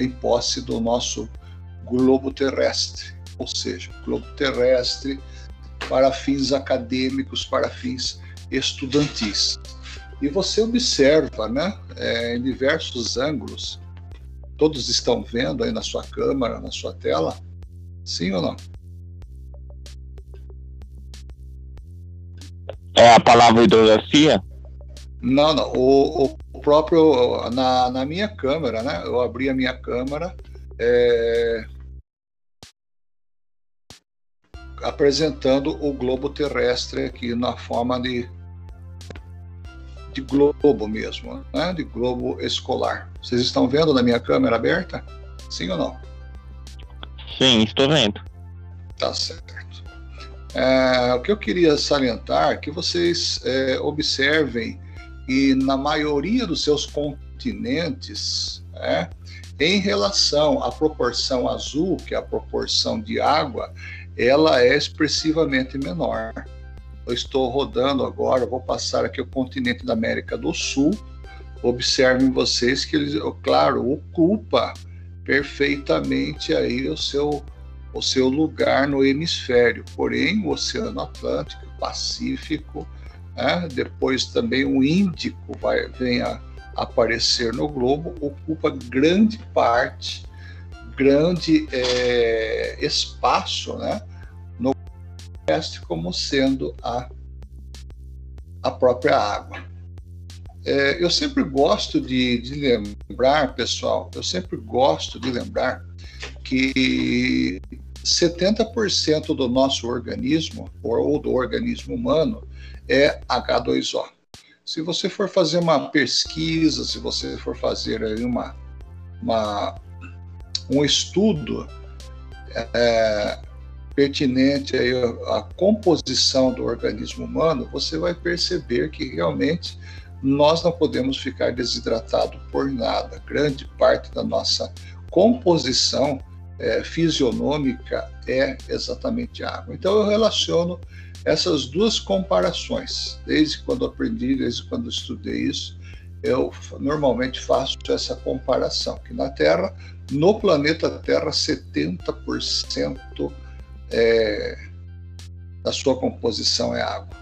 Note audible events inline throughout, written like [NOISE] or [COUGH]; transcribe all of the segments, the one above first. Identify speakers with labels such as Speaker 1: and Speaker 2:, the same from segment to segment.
Speaker 1: em posse do nosso globo terrestre, ou seja, globo terrestre para fins acadêmicos, para fins estudantis. E você observa, né, é, em diversos ângulos, todos estão vendo aí na sua câmera, na sua tela, sim ou não?
Speaker 2: É a palavra hidrografia?
Speaker 1: Não, não. O, o próprio. Na, na minha câmera, né? Eu abri a minha câmera. É, apresentando o globo terrestre aqui na forma de, de globo mesmo, né? de globo escolar. Vocês estão vendo na minha câmera aberta? Sim ou não?
Speaker 2: Sim, estou vendo.
Speaker 1: Tá certo. É, o que eu queria salientar é que vocês é, observem e na maioria dos seus continentes, é, em relação à proporção azul, que é a proporção de água, ela é expressivamente menor. Eu estou rodando agora, vou passar aqui o continente da América do Sul. Observem vocês que ele, claro, ocupa perfeitamente aí o seu o seu lugar no hemisfério. Porém, o Oceano Atlântico, Pacífico, né, depois também o Índico vai vem a aparecer no globo, ocupa grande parte, grande é, espaço, né, no oeste como sendo a a própria água. É, eu sempre gosto de, de lembrar, pessoal, eu sempre gosto de lembrar que 70% do nosso organismo, ou do organismo humano, é H2O. Se você for fazer uma pesquisa, se você for fazer aí uma, uma um estudo é, pertinente aí à composição do organismo humano, você vai perceber que realmente nós não podemos ficar desidratados por nada. Grande parte da nossa composição é, fisionômica é exatamente água. Então eu relaciono essas duas comparações. Desde quando aprendi, desde quando estudei isso, eu normalmente faço essa comparação, que na Terra, no planeta Terra, 70% é, da sua composição é água,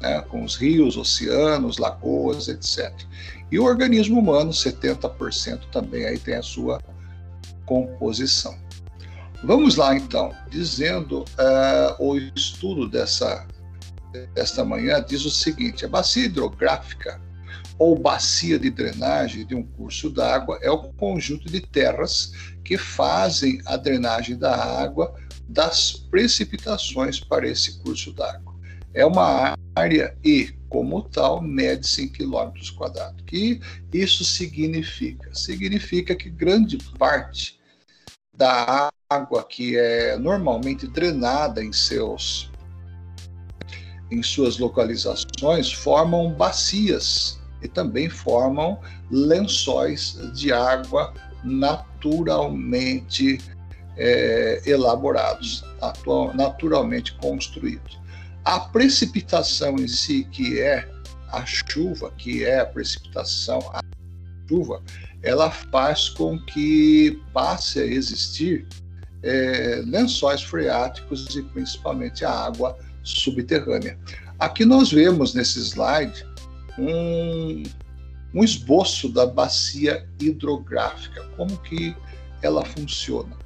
Speaker 1: né? com os rios, oceanos, lagoas, etc. E o organismo humano, 70% também aí tem a sua composição. Vamos lá então, dizendo uh, o estudo dessa desta manhã diz o seguinte: a bacia hidrográfica ou bacia de drenagem de um curso d'água é o conjunto de terras que fazem a drenagem da água das precipitações para esse curso d'água. É uma área e, como tal, mede 100 quilômetros quadrados. O que isso significa? Significa que grande parte da água que é normalmente drenada em seus em suas localizações formam bacias e também formam lençóis de água naturalmente é, elaborados, naturalmente construídos. A precipitação em si, que é a chuva, que é a precipitação, a chuva, ela faz com que passe a existir é, lençóis freáticos e principalmente a água subterrânea. Aqui nós vemos nesse slide um, um esboço da bacia hidrográfica, como que ela funciona.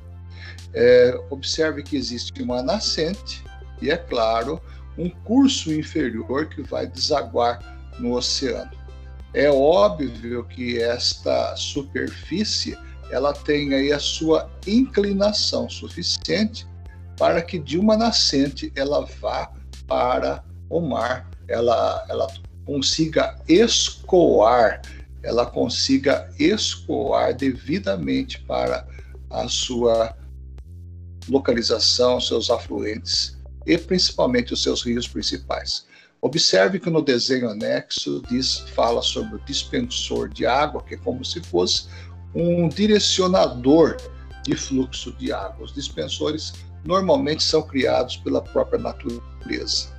Speaker 1: É, observe que existe uma nascente e, é claro, um curso inferior que vai desaguar no oceano. É óbvio que esta superfície ela tem aí a sua inclinação suficiente para que de uma nascente ela vá para o mar, ela, ela consiga escoar, ela consiga escoar devidamente para a sua localização, seus afluentes e principalmente os seus rios principais. Observe que no desenho anexo diz, fala sobre o dispensor de água, que é como se fosse um direcionador de fluxo de água. Os dispensores normalmente são criados pela própria natureza.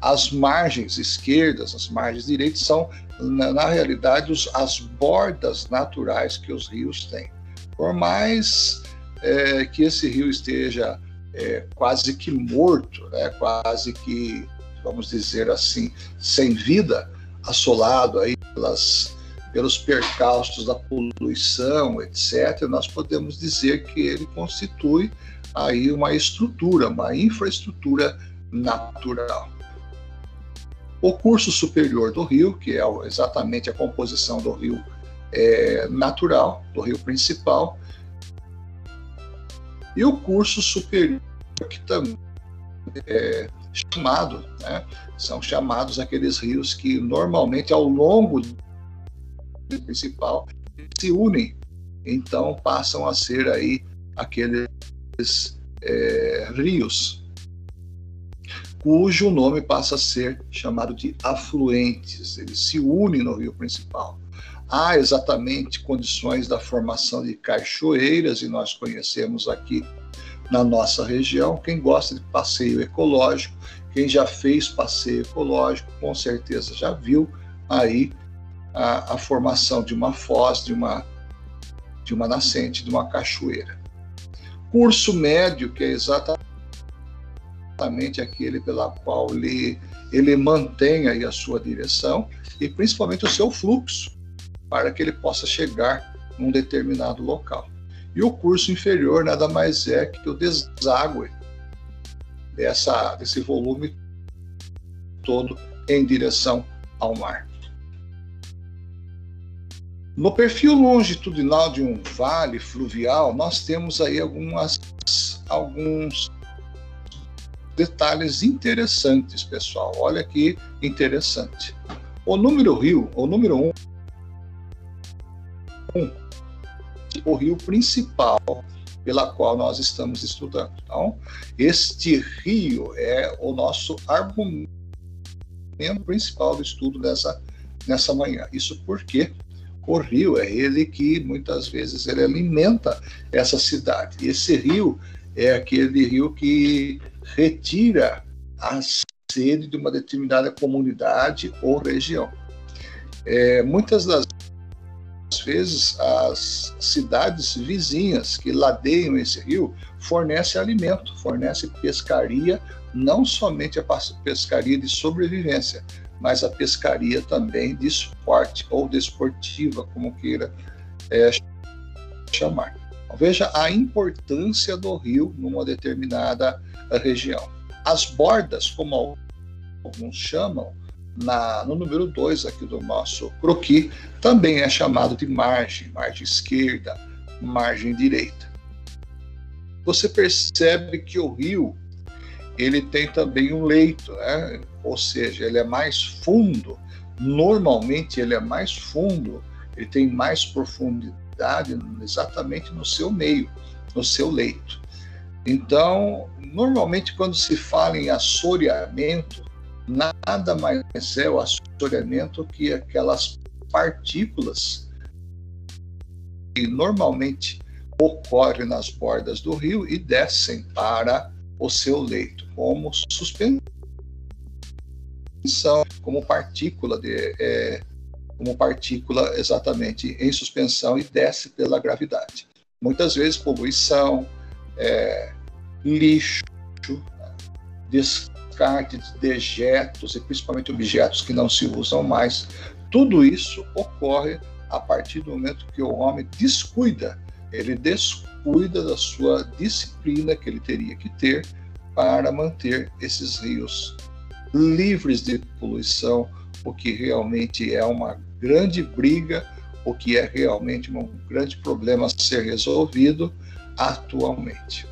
Speaker 1: As margens esquerdas, as margens direitas são, na, na realidade, os, as bordas naturais que os rios têm. Por mais é, que esse rio esteja é, quase que morto, né, quase que, vamos dizer assim, sem vida, assolado aí pelas, pelos percalços da poluição, etc., nós podemos dizer que ele constitui aí uma estrutura, uma infraestrutura natural. O curso superior do rio, que é exatamente a composição do rio é, natural, do rio principal, e o curso superior, que também é chamado, né, são chamados aqueles rios que normalmente ao longo do principal se unem, então passam a ser aí aqueles é, rios cujo nome passa a ser chamado de afluentes, eles se unem no rio principal. Há exatamente condições da formação de cachoeiras, e nós conhecemos aqui na nossa região. Quem gosta de passeio ecológico, quem já fez passeio ecológico, com certeza já viu aí a, a formação de uma foz, de uma, de uma nascente, de uma cachoeira. Curso médio, que é exatamente aquele pela qual ele, ele mantém aí a sua direção e principalmente o seu fluxo, para que ele possa chegar num determinado local. E o curso inferior nada mais é que o deságue dessa, desse volume todo em direção ao mar. No perfil longitudinal de um vale fluvial, nós temos aí algumas, alguns detalhes interessantes, pessoal. Olha que interessante. O número rio, o número um, um o rio principal pela qual nós estamos estudando. Então, este rio é o nosso argumento principal do estudo dessa, nessa manhã. Isso porque o rio é ele que muitas vezes ele alimenta essa cidade. Esse rio é aquele rio que retira a sede de uma determinada comunidade ou região. É, muitas das vezes, as cidades vizinhas que ladeiam esse rio fornecem alimento, fornecem pescaria, não somente a pescaria de sobrevivência, mas a pescaria também de esporte ou desportiva, como queira é, chamar. Então, veja a importância do rio numa determinada região. As bordas, como alguns chamam, na, no número 2 aqui do nosso croqui, também é chamado de margem, margem esquerda, margem direita. Você percebe que o rio ele tem também um leito, né? ou seja, ele é mais fundo. Normalmente ele é mais fundo, ele tem mais profundidade exatamente no seu meio, no seu leito. Então, normalmente, quando se fala em assoreamento, nada mais é o assoreamento que aquelas partículas que normalmente ocorrem nas bordas do rio e descem para o seu leito, como suspensão, como partícula de, é, como partícula exatamente em suspensão e desce pela gravidade. Muitas vezes poluição, é, lixo, descarte de dejetos e principalmente objetos que não se usam mais. Tudo isso ocorre a partir do momento que o homem descuida, ele descuida da sua disciplina que ele teria que ter para manter esses rios livres de poluição, o que realmente é uma grande briga, o que é realmente um grande problema a ser resolvido atualmente.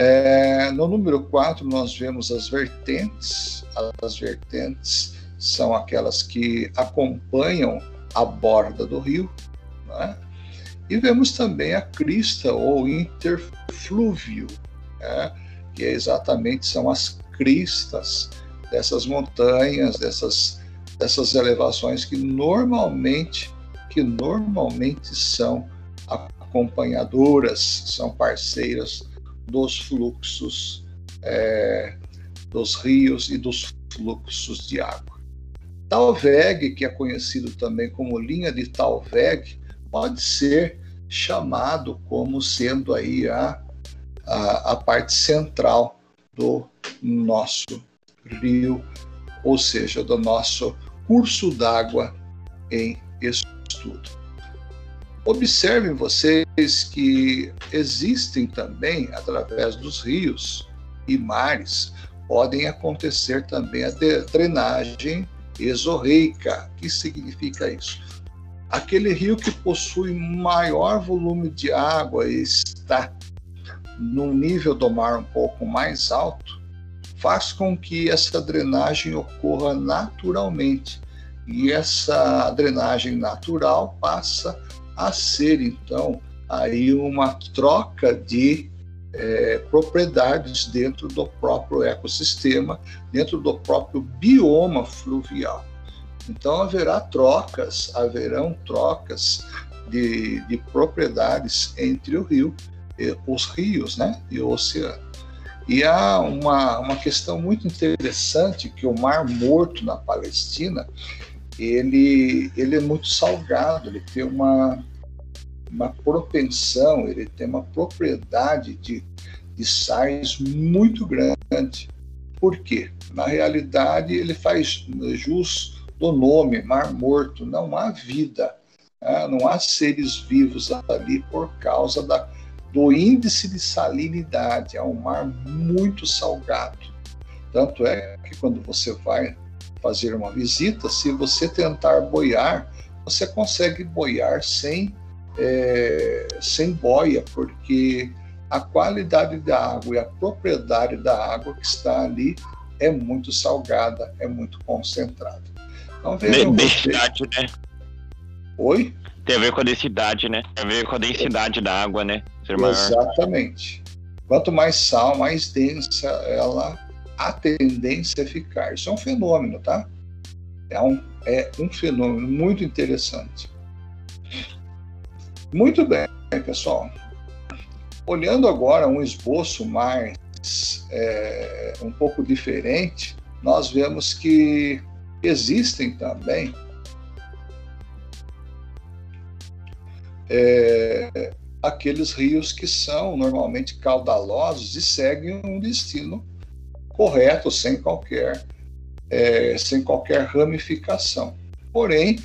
Speaker 1: É, no número 4, nós vemos as vertentes. As vertentes são aquelas que acompanham a borda do rio. Né? E vemos também a crista ou interflúvio, né? que é exatamente são as cristas dessas montanhas, dessas, dessas elevações que normalmente, que normalmente são acompanhadoras, são parceiras dos fluxos é, dos rios e dos fluxos de água. Talveg, que é conhecido também como linha de Talveg, pode ser chamado como sendo aí a, a, a parte central do nosso rio, ou seja, do nosso curso d'água em estudo. Observem vocês que existem também, através dos rios e mares, podem acontecer também a drenagem exorreica. O que significa isso? Aquele rio que possui maior volume de água e está no nível do mar um pouco mais alto, faz com que essa drenagem ocorra naturalmente. E essa drenagem natural passa a ser, então, aí uma troca de é, propriedades dentro do próprio ecossistema, dentro do próprio bioma fluvial. Então haverá trocas, haverão trocas de, de propriedades entre o rio, os rios, né, e o oceano. E há uma, uma questão muito interessante que o Mar Morto na Palestina, ele, ele é muito salgado, ele tem uma, uma propensão, ele tem uma propriedade de, de sais muito grande. Por quê? Na realidade, ele faz jus do nome, Mar Morto. Não há vida, né? não há seres vivos ali por causa da, do índice de salinidade. É um mar muito salgado. Tanto é que quando você vai fazer uma visita, se você tentar boiar, você consegue boiar sem é, sem boia, porque a qualidade da água e a propriedade da água que está ali é muito salgada, é muito concentrada.
Speaker 2: Então, vejam densidade, né?
Speaker 1: Oi?
Speaker 2: Tem a ver com a densidade, né? Tem a ver com a densidade é. da água, né?
Speaker 1: Exatamente. Quanto mais sal, mais densa ela, a tendência é ficar. Isso é um fenômeno, tá? É um, é um fenômeno muito interessante. Muito bem, pessoal. Olhando agora um esboço mais é, um pouco diferente, nós vemos que existem também é, aqueles rios que são normalmente caudalosos e seguem um destino correto, sem qualquer, é, sem qualquer ramificação. Porém,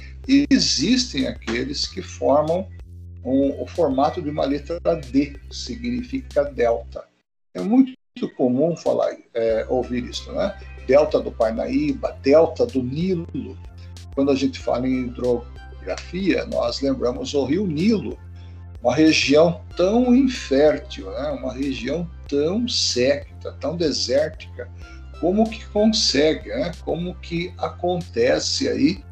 Speaker 1: existem aqueles que formam um, o formato de uma letra D, que significa delta. É muito comum falar, é, ouvir isso, né? Delta do Parnaíba, delta do Nilo. Quando a gente fala em hidrografia, nós lembramos o rio Nilo, uma região tão infértil, né? uma região tão seca, tão desértica, como que consegue, né? como que acontece aí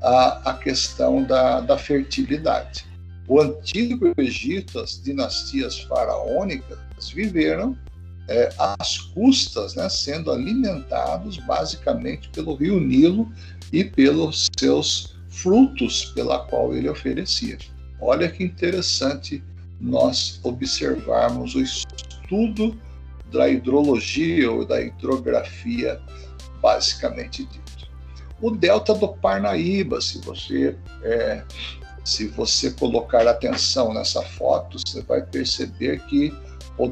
Speaker 1: a, a questão da, da fertilidade. O antigo Egito, as dinastias faraônicas, viveram é, às custas, né, sendo alimentados basicamente pelo rio Nilo e pelos seus frutos pela qual ele oferecia. Olha que interessante nós observarmos o estudo da hidrologia ou da hidrografia, basicamente dito. O delta do Parnaíba, se você é, se você colocar atenção nessa foto, você vai perceber que o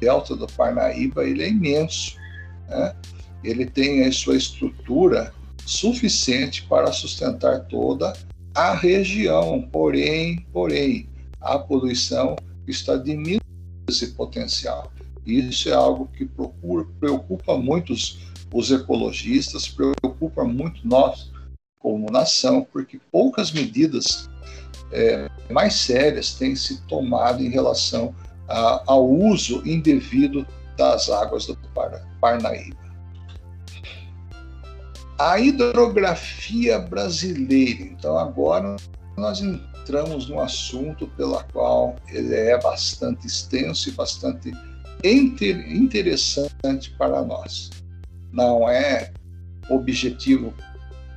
Speaker 1: delta do Parnaíba ele é imenso. Né? Ele tem a sua estrutura suficiente para sustentar toda a região. Porém, porém, a poluição está diminuindo esse potencial. Isso é algo que procura, preocupa muito os, os ecologistas, preocupa muito nós como nação, porque poucas medidas é, mais sérias têm se tomado em relação a, ao uso indevido das águas do Parnaíba. A hidrografia brasileira. Então, agora nós entramos num assunto pela qual ele é bastante extenso e bastante interessante para nós. Não é objetivo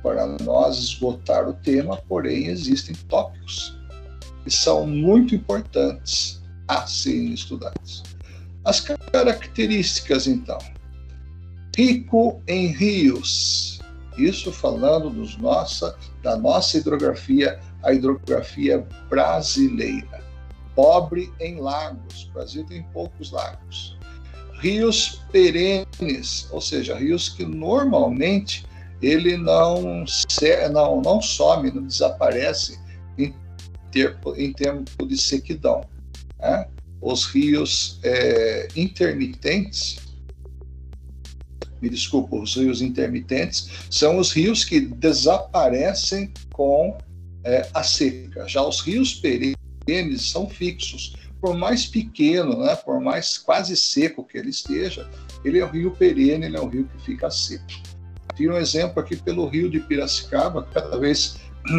Speaker 1: para nós esgotar o tema, porém existem tópicos que são muito importantes a serem estudados. As características, então. Rico em rios. Isso falando nossa, da nossa hidrografia, a hidrografia brasileira. pobre em lagos. O Brasil tem poucos lagos. Rios perenes, ou seja, rios que normalmente ele não, não, não some, não desaparece em, ter, em tempo de sequidão. Né? Os rios é, intermitentes, me desculpa, os rios intermitentes são os rios que desaparecem com é, a seca. Já os rios perenes são fixos. Por mais pequeno, né, por mais quase seco que ele esteja, ele é um rio perene, ele é um rio que fica seco. Tiro um exemplo aqui pelo rio de Piracicaba, cada vez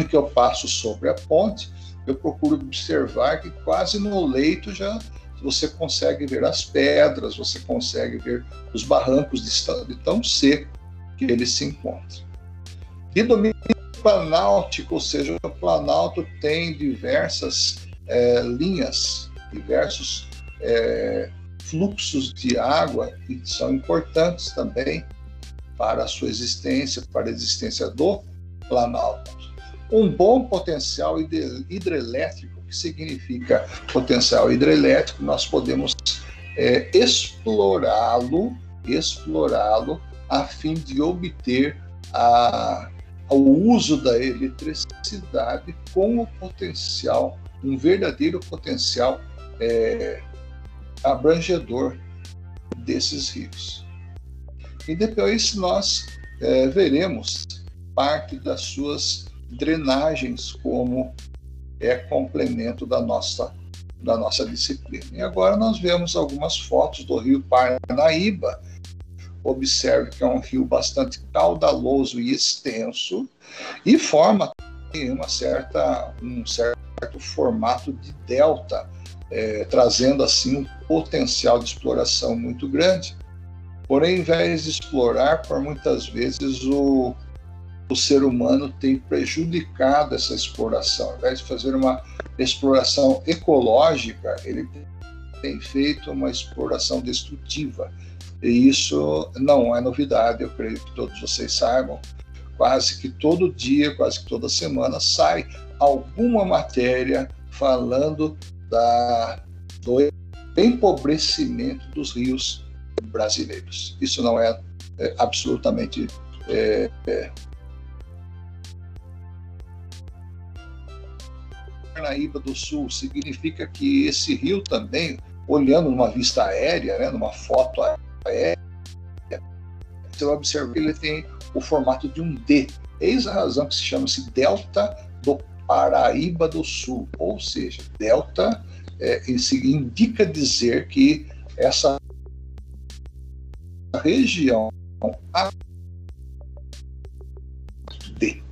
Speaker 1: que eu passo sobre a ponte, eu procuro observar que quase no leito já você consegue ver as pedras, você consegue ver os barrancos de, de tão seco que ele se encontra. E domínio planáltico, ou seja, o planalto tem diversas é, linhas, diversos é, fluxos de água que são importantes também para a sua existência, para a existência do planalto. Um bom potencial hidrelétrico, que significa potencial hidrelétrico, nós podemos é, explorá-lo, explorá-lo a fim de obter a, o uso da eletricidade com o potencial, um verdadeiro potencial é, abrangedor desses rios. E depois nós é, veremos parte das suas drenagens como é complemento da nossa da nossa disciplina. E agora nós vemos algumas fotos do rio Parnaíba. Observe que é um rio bastante caudaloso e extenso e forma uma certa, um certo formato de delta, é, trazendo assim um potencial de exploração muito grande. Porém, ao invés de explorar, por muitas vezes o, o ser humano tem prejudicado essa exploração. Ao invés de fazer uma exploração ecológica, ele tem feito uma exploração destrutiva. E isso não é novidade, eu creio que todos vocês saibam. Quase que todo dia, quase que toda semana, sai alguma matéria falando da, do empobrecimento dos rios brasileiros. Isso não é, é absolutamente é, é, Parnaíba do Sul significa que esse rio também, olhando numa vista aérea, né, numa foto aérea, você vai observar que ele tem o formato de um D. Eis a razão que se chama-se Delta do Paraíba do Sul, ou seja, Delta é, indica dizer que essa região D.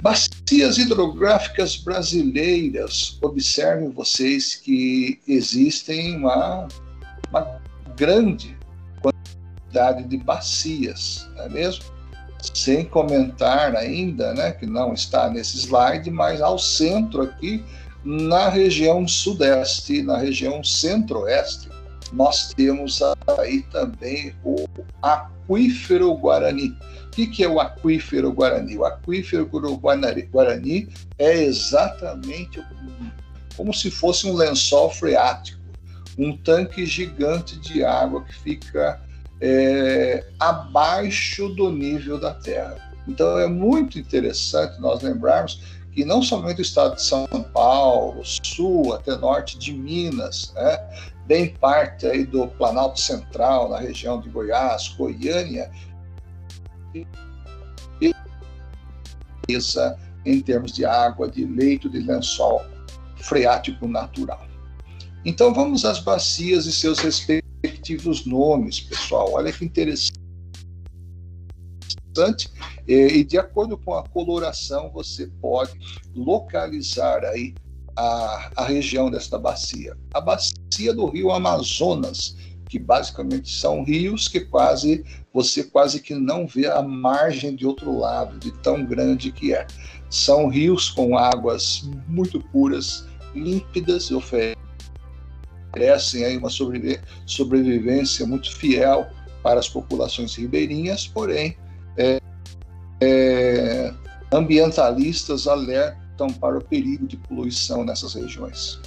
Speaker 1: Bacias hidrográficas brasileiras. Observem vocês que existem uma grande quantidade de bacias, não é mesmo? Sem comentar ainda, né, que não está nesse slide, mas ao centro aqui, na região sudeste, na região centro-oeste, nós temos aí também o aquífero Guarani. O que, é o aquífero Guarani? O aquífero Guarani é exatamente como se fosse um lençol freático, um tanque gigante de água que fica é, abaixo do nível da Terra. Então é muito interessante nós lembrarmos que não somente o estado de São Paulo, sul até norte de Minas, né, bem parte aí do Planalto Central, na região de Goiás, Goiânia, em termos de água, de leito de lençol freático natural. Então vamos às bacias e seus respectivos nomes, pessoal. Olha que interessante. E de acordo com a coloração, você pode localizar aí a, a região desta bacia. A bacia do rio Amazonas, que basicamente são rios que quase você quase que não vê a margem de outro lado, de tão grande que é. São rios com águas muito puras, límpidas, oferecem aí uma sobrevivência muito fiel para as populações ribeirinhas, porém é, é, ambientalistas alertam para o perigo de poluição nessas regiões.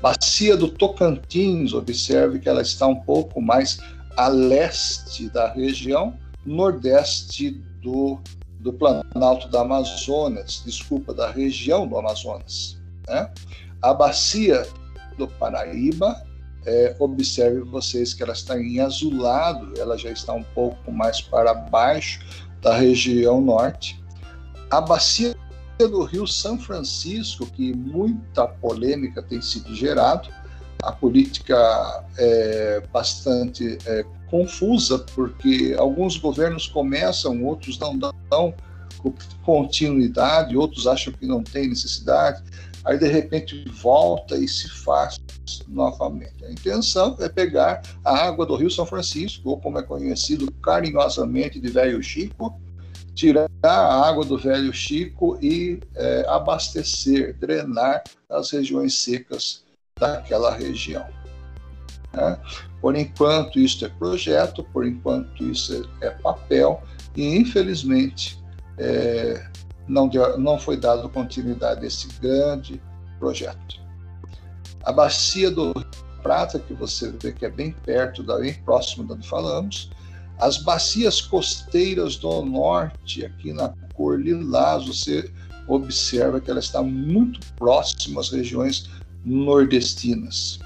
Speaker 1: Bacia do Tocantins, observe que ela está um pouco mais a leste da região, nordeste do, do Planalto da Amazonas, desculpa, da região do Amazonas. Né? A bacia do Paraíba, é, observe vocês que ela está em azulado, ela já está um pouco mais para baixo da região norte. A bacia do Rio São Francisco, que muita polêmica tem sido gerado, a política é bastante é, confusa, porque alguns governos começam, outros não dão continuidade, outros acham que não tem necessidade, aí de repente volta e se faz novamente. A intenção é pegar a água do Rio São Francisco, ou como é conhecido carinhosamente de Velho Chico, tirar a água do Velho Chico e é, abastecer, drenar as regiões secas daquela região. Né? Por enquanto, isso é projeto, por enquanto, isso é, é papel, e infelizmente é, não, deu, não foi dado continuidade a esse grande projeto. A bacia do Prata, que você vê que é bem perto, bem próximo da onde falamos, as bacias costeiras do norte, aqui na cor lilás, você observa que ela está muito próxima às regiões nordestinas.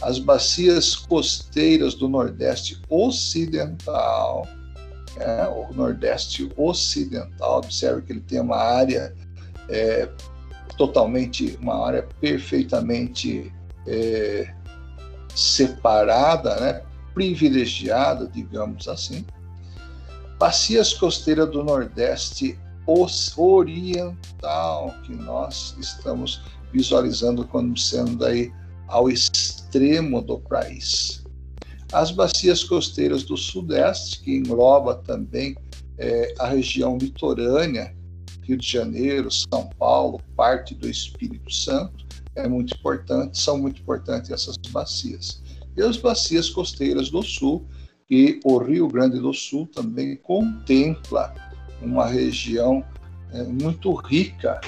Speaker 1: As bacias costeiras do Nordeste Ocidental, é, o Nordeste Ocidental, observe que ele tem uma área é, totalmente, uma área perfeitamente é, separada, né, privilegiada, digamos assim. Bacias costeiras do Nordeste Oriental, que nós estamos visualizando como sendo aí ao extremo do país. As bacias costeiras do Sudeste, que engloba também é, a região litorânea, Rio de Janeiro, São Paulo, parte do Espírito Santo, é muito importante, são muito importantes essas bacias. E as bacias costeiras do Sul, e o Rio Grande do Sul também contempla uma região é, muito rica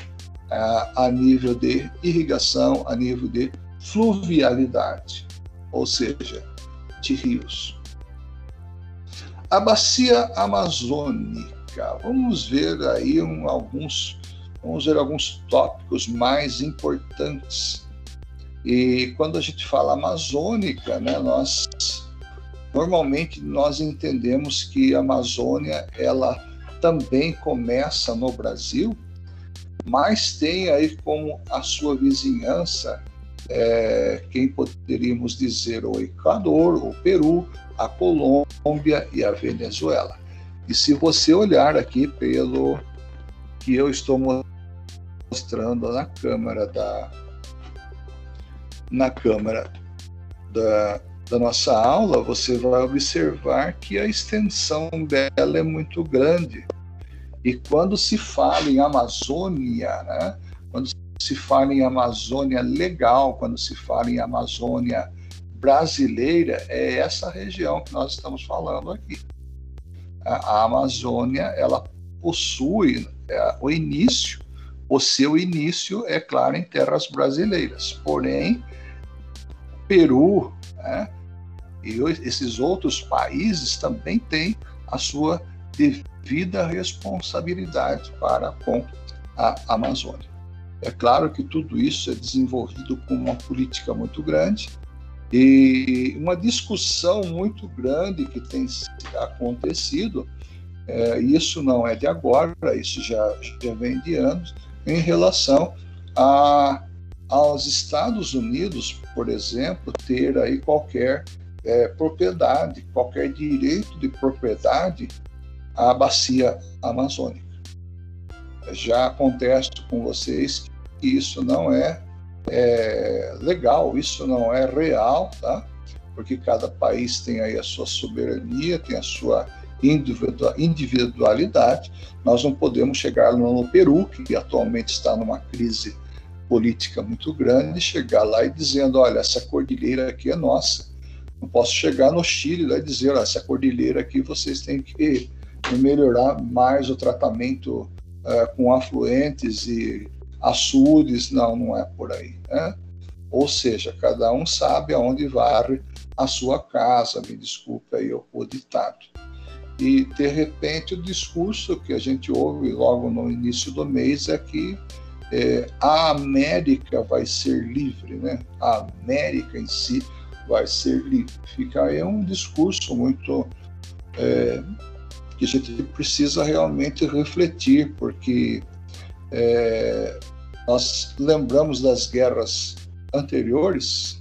Speaker 1: a, a nível de irrigação, a nível de fluvialidade, ou seja, de rios. A bacia amazônica, vamos ver aí um, alguns, vamos ver alguns tópicos mais importantes. E quando a gente fala amazônica, né, nós normalmente nós entendemos que a Amazônia ela também começa no Brasil, mas tem aí como a sua vizinhança é, quem poderíamos dizer o Equador, o Peru, a Colômbia e a Venezuela. E se você olhar aqui pelo que eu estou mostrando na câmera da na câmera da, da nossa aula, você vai observar que a extensão dela é muito grande. E quando se fala em Amazônia, né, quando se fala em Amazônia legal, quando se fala em Amazônia brasileira, é essa região que nós estamos falando aqui. A, Amazônia, ela possui é, o início, o seu início, é claro, em terras brasileiras. Porém, Peru né, e esses outros países também têm a sua devida responsabilidade para com a Amazônia. É claro que tudo isso é desenvolvido com uma política muito grande e uma discussão muito grande que tem acontecido. É, isso não é de agora, isso já, já vem de anos, em relação a, aos Estados Unidos, por exemplo, ter aí qualquer é, propriedade, qualquer direito de propriedade à bacia amazônica já contesto com vocês que isso não é, é legal, isso não é real, tá? Porque cada país tem aí a sua soberania, tem a sua individualidade. Nós não podemos chegar no Peru, que atualmente está numa crise política muito grande, chegar lá e dizendo, olha, essa cordilheira aqui é nossa. Não posso chegar no Chile lá e dizer, olha, essa cordilheira aqui vocês têm que melhorar mais o tratamento uh, com afluentes e açudes, não, não é por aí. Né? Ou seja, cada um sabe aonde varre a sua casa, me desculpe aí o ditado. E, de repente, o discurso que a gente ouve logo no início do mês é que é, a América vai ser livre, né? A América em si vai ser livre. Fica aí um discurso muito é, que a gente precisa realmente refletir, porque é, nós lembramos das guerras anteriores,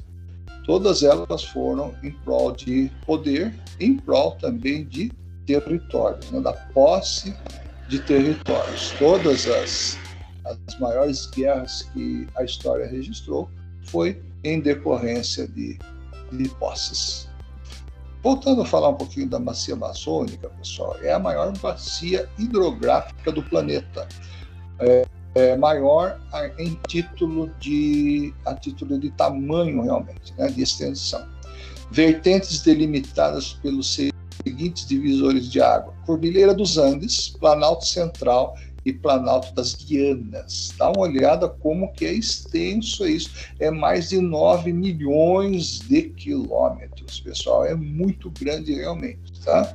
Speaker 1: todas elas foram em prol de poder, em prol também de territórios, né, da posse de territórios. Todas as, as maiores guerras que a história registrou foi em decorrência de, de posses. Voltando a falar um pouquinho da bacia amazônica, pessoal, é a maior bacia hidrográfica do planeta. É, é maior em título de a título de tamanho realmente, né, de extensão. Vertentes delimitadas pelos seguintes divisores de água: Cordilheira dos Andes, Planalto Central e Planalto das Guianas. Dá uma olhada como que é extenso isso. É mais de 9 milhões de quilômetros, pessoal. É muito grande realmente, tá?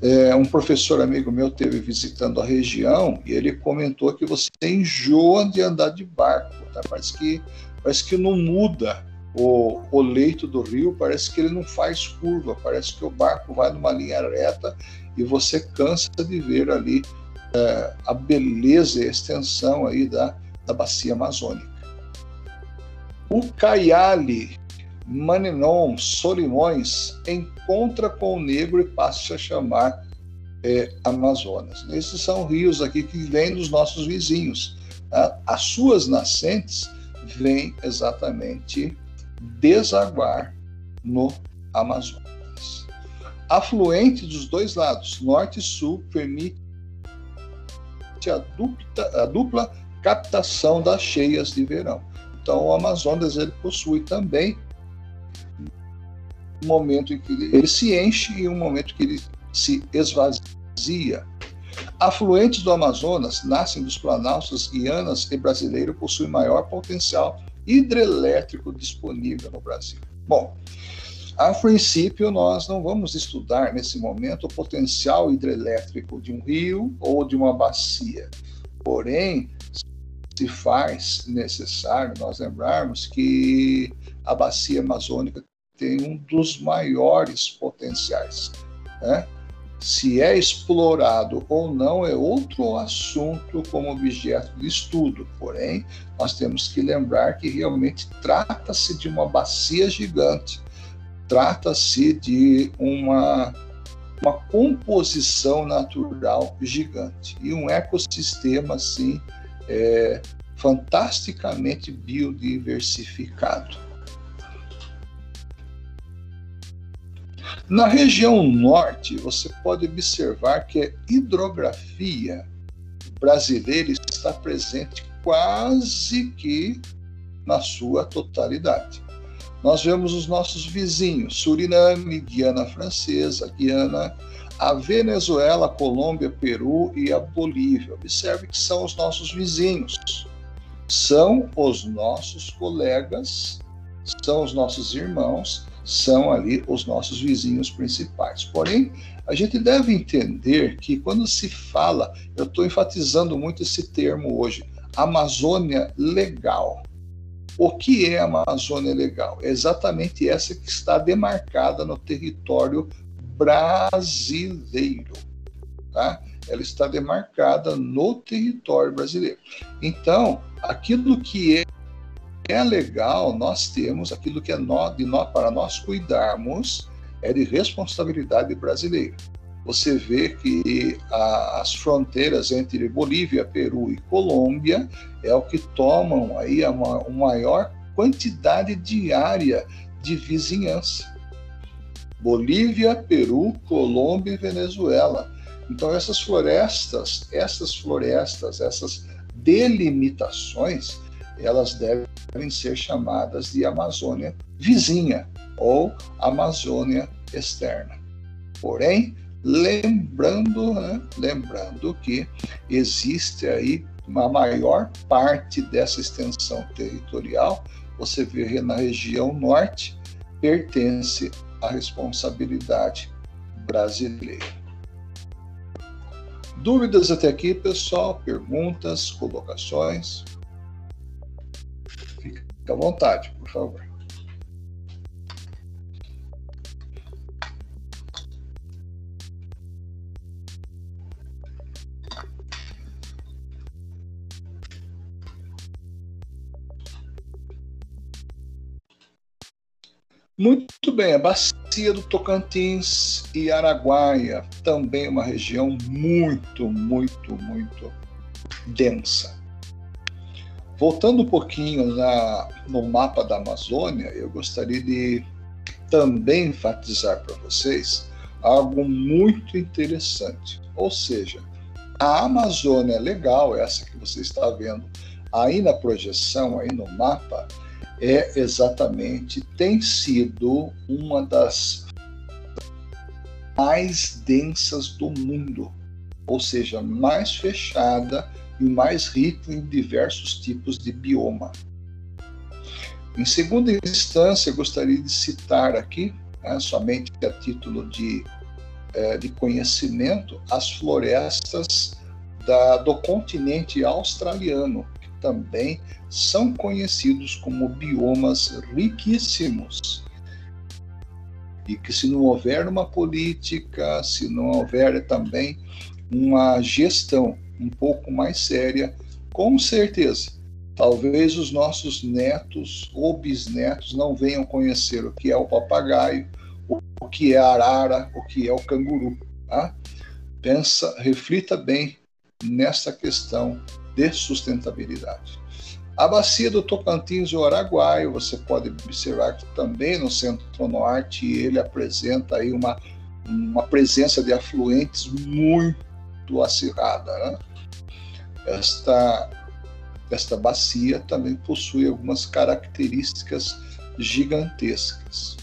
Speaker 1: É, um professor amigo meu teve visitando a região e ele comentou que você enjoa de andar de barco, tá? Parece que parece que não muda o, o leito do rio, parece que ele não faz curva, parece que o barco vai numa linha reta e você cansa de ver ali é, a beleza e a extensão aí da, da bacia amazônica. O Caiali Maninon Solimões encontra com o negro e passa a chamar é, Amazonas. Esses são rios aqui que vêm dos nossos vizinhos. Tá? As suas nascentes vêm exatamente desaguar no Amazonas. Afluente dos dois lados, norte e sul, permite a dupla, a dupla captação das cheias de verão. Então, o Amazonas ele possui também um momento em que ele se enche e um momento que ele se esvazia. Afluentes do Amazonas nascem dos planaltos guianas e brasileiro possuem maior potencial hidrelétrico disponível no Brasil. Bom, a princípio, nós não vamos estudar nesse momento o potencial hidrelétrico de um rio ou de uma bacia. Porém, se faz necessário nós lembrarmos que a bacia amazônica tem um dos maiores potenciais. Né? Se é explorado ou não é outro assunto como objeto de estudo, porém, nós temos que lembrar que realmente trata-se de uma bacia gigante, trata-se de uma, uma composição natural gigante e um ecossistema assim é, fantasticamente biodiversificado. Na região norte, você pode observar que a hidrografia brasileira está presente quase que na sua totalidade. Nós vemos os nossos vizinhos, Suriname, Guiana Francesa, Guiana, a Venezuela, a Colômbia, Peru e a Bolívia. Observe que são os nossos vizinhos, são os nossos colegas, são os nossos irmãos são ali os nossos vizinhos principais. Porém, a gente deve entender que quando se fala, eu estou enfatizando muito esse termo hoje, Amazônia legal. O que é Amazônia legal? É exatamente essa que está demarcada no território brasileiro. Tá? Ela está demarcada no território brasileiro. Então, aquilo que é é legal, nós temos aquilo que é nó, de nó, para nós cuidarmos, é de responsabilidade brasileira. Você vê que a, as fronteiras entre Bolívia, Peru e Colômbia é o que tomam aí a, uma maior quantidade diária de vizinhança. Bolívia, Peru, Colômbia e Venezuela. Então essas florestas, essas florestas, essas delimitações, elas devem ser chamadas de Amazônia vizinha ou Amazônia externa. Porém, lembrando, né, lembrando que existe aí a maior parte dessa extensão territorial, você vê na região norte, pertence à responsabilidade brasileira. Dúvidas até aqui, pessoal? Perguntas, colocações? Fique à vontade, por favor. Muito bem, a bacia do Tocantins e Araguaia, também uma região muito, muito, muito densa. Voltando um pouquinho na, no mapa da Amazônia, eu gostaria de também enfatizar para vocês algo muito interessante. Ou seja, a Amazônia legal, essa que você está vendo aí na projeção, aí no mapa, é exatamente, tem sido uma das mais densas do mundo, ou seja, mais fechada e mais rica em diversos tipos de bioma. Em segunda instância, gostaria de citar aqui, né, somente a título de, é, de conhecimento, as florestas da, do continente australiano, também são conhecidos como biomas riquíssimos. E que, se não houver uma política, se não houver também uma gestão um pouco mais séria, com certeza, talvez os nossos netos ou bisnetos não venham conhecer o que é o papagaio, o que é a arara, o que é o canguru. Tá? Pensa, reflita bem nessa questão de sustentabilidade. A bacia do Tocantins e o Araguaio, você pode observar que também no centro-norte ele apresenta aí uma, uma presença de afluentes muito acirrada. Né? Esta, esta bacia também possui algumas características gigantescas.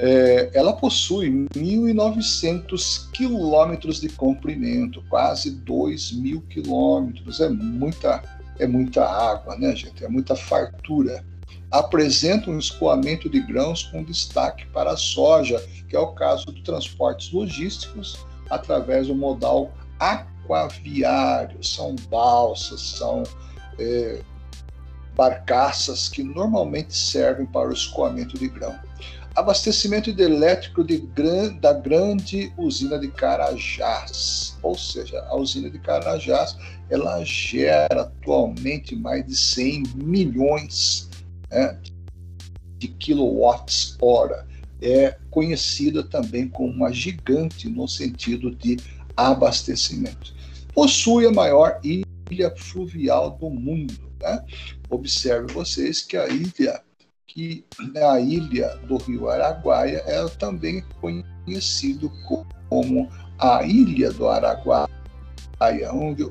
Speaker 1: É, ela possui 1.900 quilômetros de comprimento, quase 2 mil quilômetros. É muita, é muita água, né, gente? É muita fartura. Apresenta um escoamento de grãos com destaque para a soja, que é o caso de transportes logísticos através do modal aquaviário. São balsas, são é, barcaças que normalmente servem para o escoamento de grão abastecimento hidrelétrico de gran, da grande usina de Carajás. Ou seja, a usina de Carajás ela gera atualmente mais de 100 milhões né, de quilowatts hora. É conhecida também como uma gigante no sentido de abastecimento. Possui a maior ilha fluvial do mundo. Né? Observe vocês que a ilha que a ilha do Rio Araguaia é também conhecido como a Ilha do Araguaia, onde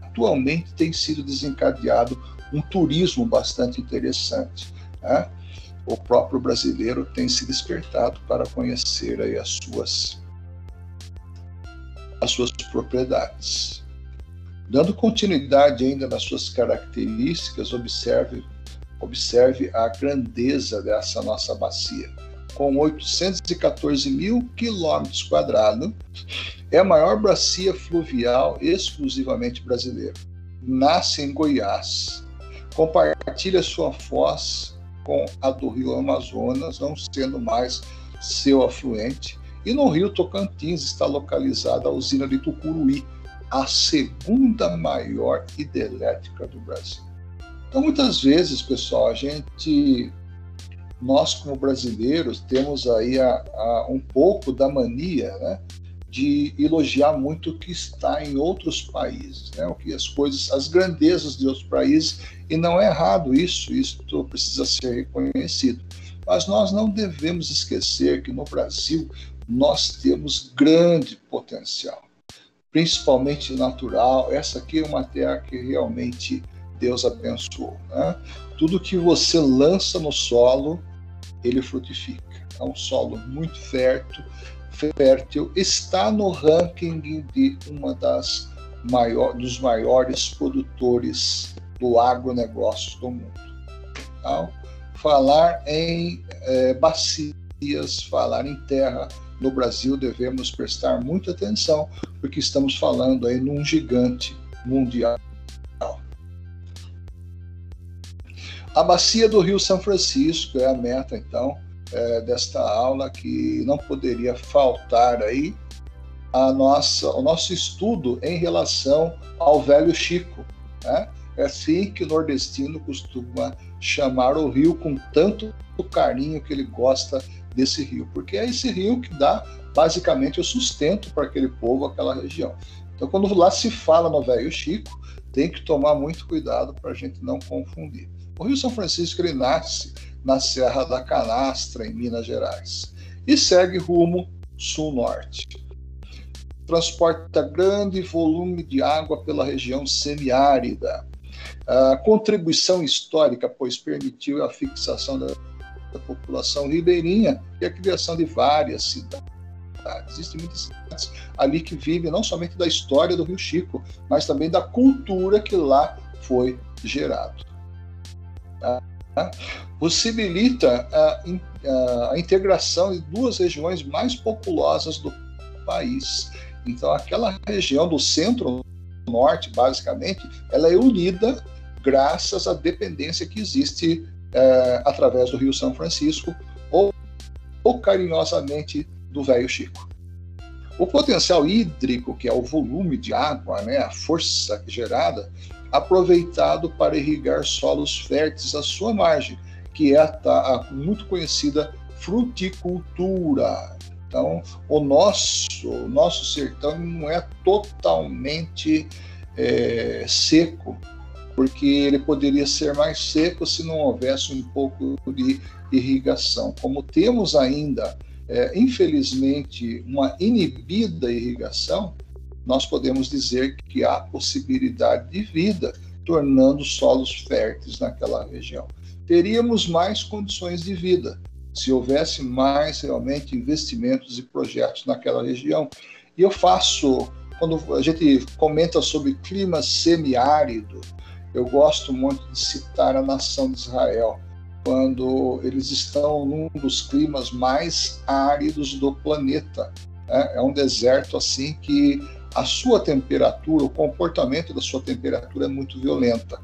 Speaker 1: atualmente tem sido desencadeado um turismo bastante interessante. Né? O próprio brasileiro tem se despertado para conhecer aí as suas as suas propriedades. Dando continuidade ainda nas suas características, observe Observe a grandeza dessa nossa bacia. Com 814 mil quilômetros quadrados, é a maior bacia fluvial exclusivamente brasileira. Nasce em Goiás. Compartilha sua foz com a do Rio Amazonas, não sendo mais seu afluente. E no Rio Tocantins está localizada a usina de Tucuruí, a segunda maior hidrelétrica do Brasil. Então, muitas vezes, pessoal, a gente, nós como brasileiros, temos aí a, a, um pouco da mania, né, de elogiar muito o que está em outros países, né, o que as coisas, as grandezas de outros países, e não é errado isso, isso precisa ser reconhecido. Mas nós não devemos esquecer que no Brasil nós temos grande potencial, principalmente natural. Essa aqui é uma terra que realmente Deus abençoou. Né? Tudo que você lança no solo, ele frutifica. É um solo muito fértil, fértil está no ranking de uma das maior, dos maiores produtores do agronegócio do mundo. Então, falar em é, bacias, falar em terra, no Brasil devemos prestar muita atenção, porque estamos falando aí num gigante mundial. A bacia do Rio São Francisco é a meta, então, é, desta aula que não poderia faltar aí a nossa, o nosso estudo em relação ao velho Chico. Né? É assim que o nordestino costuma chamar o rio com tanto carinho que ele gosta desse rio, porque é esse rio que dá basicamente o sustento para aquele povo, aquela região. Então, quando lá se fala no velho Chico, tem que tomar muito cuidado para a gente não confundir. O Rio São Francisco ele nasce na Serra da Canastra, em Minas Gerais, e segue rumo sul-norte. Transporta grande volume de água pela região semiárida. A contribuição histórica, pois permitiu a fixação da, da população ribeirinha e a criação de várias cidades. Existem muitas cidades ali que vivem não somente da história do Rio Chico, mas também da cultura que lá foi gerado. Possibilita a, a, integração de duas regiões mais populosas do país. Então, aquela região do centro-norte, basicamente, ela é unida graças à dependência que existe é, através do Rio São Francisco ou, ou carinhosamente do Velho Chico. O potencial hídrico, que é o volume de água, né, a força gerada, aproveitado para irrigar solos férteis à sua margem, que é a, a muito conhecida fruticultura. Então, o nosso, o nosso sertão não é totalmente é, seco, porque ele poderia ser mais seco se não houvesse um pouco de irrigação. Como temos ainda, é, infelizmente, uma inibida irrigação, nós podemos dizer que há possibilidade de vida, tornando solos férteis naquela região. Teríamos mais condições de vida se houvesse mais realmente investimentos e projetos naquela região. E eu faço, quando a gente comenta sobre clima semiárido, eu gosto muito de citar a nação de Israel, quando eles estão num dos climas mais áridos do planeta. Né? É um deserto assim que a sua temperatura, o comportamento da sua temperatura é muito violenta,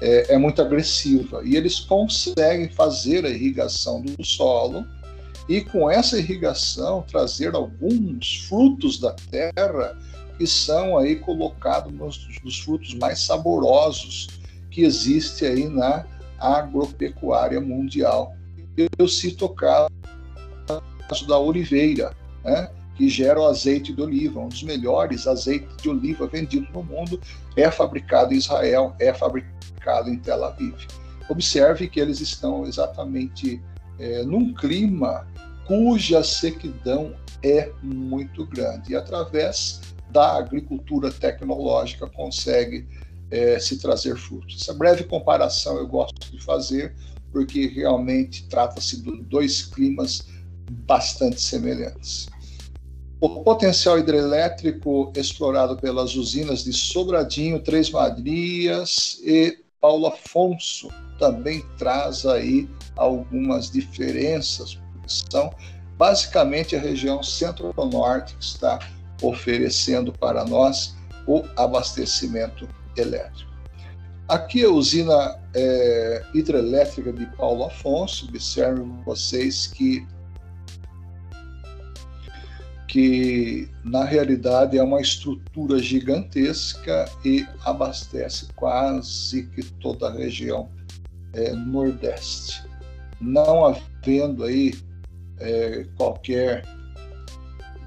Speaker 1: é, é muito agressiva. E eles conseguem fazer a irrigação do solo e, com essa irrigação, trazer alguns frutos da terra que são aí colocados nos, nos frutos mais saborosos que existe aí na agropecuária mundial. Eu, eu cito o caso da oliveira, né? Que gera o azeite de oliva. Um dos melhores azeites de oliva vendidos no mundo é fabricado em Israel, é fabricado em Tel Aviv. Observe que eles estão exatamente é, num clima cuja sequidão é muito grande e através da agricultura tecnológica consegue é, se trazer frutos. Essa breve comparação eu gosto de fazer porque realmente trata-se de dois climas bastante semelhantes. O potencial hidrelétrico explorado pelas usinas de Sobradinho, Três Marias e Paulo Afonso também traz aí algumas diferenças, são basicamente a região centro-norte que está oferecendo para nós o abastecimento elétrico. Aqui a usina é, hidrelétrica de Paulo Afonso, observem vocês que que na realidade é uma estrutura gigantesca e abastece quase que toda a região é, nordeste. Não havendo aí é, qualquer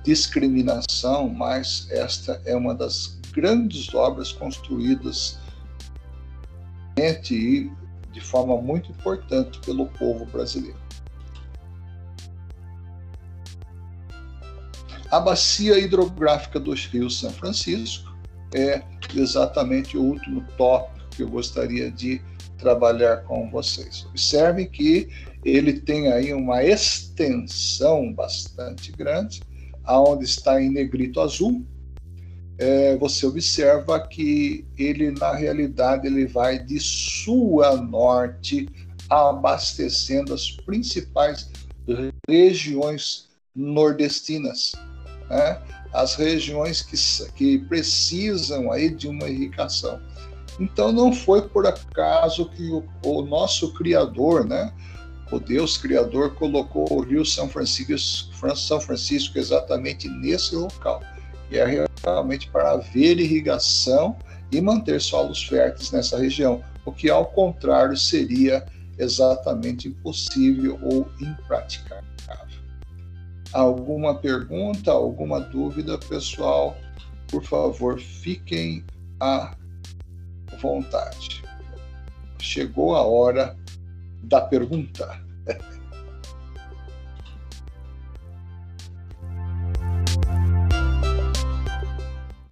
Speaker 1: discriminação, mas esta é uma das grandes obras construídas e de forma muito importante pelo povo brasileiro. A bacia hidrográfica dos rios São Francisco é exatamente o último tópico que eu gostaria de trabalhar com vocês. Observe que ele tem aí uma extensão bastante grande, aonde está em negrito azul, é, você observa que ele, na realidade, ele vai de sul a norte, abastecendo as principais regiões nordestinas, né? as regiões que, que precisam aí de uma irrigação. Então não foi por acaso que o, o nosso Criador, né, o Deus Criador, colocou o Rio São Francisco, São Francisco exatamente nesse local, que é realmente para haver irrigação e manter solos férteis nessa região, o que ao contrário seria exatamente impossível ou impraticável. Alguma pergunta, alguma dúvida, pessoal? Por favor, fiquem à vontade. Chegou a hora da pergunta. [LAUGHS]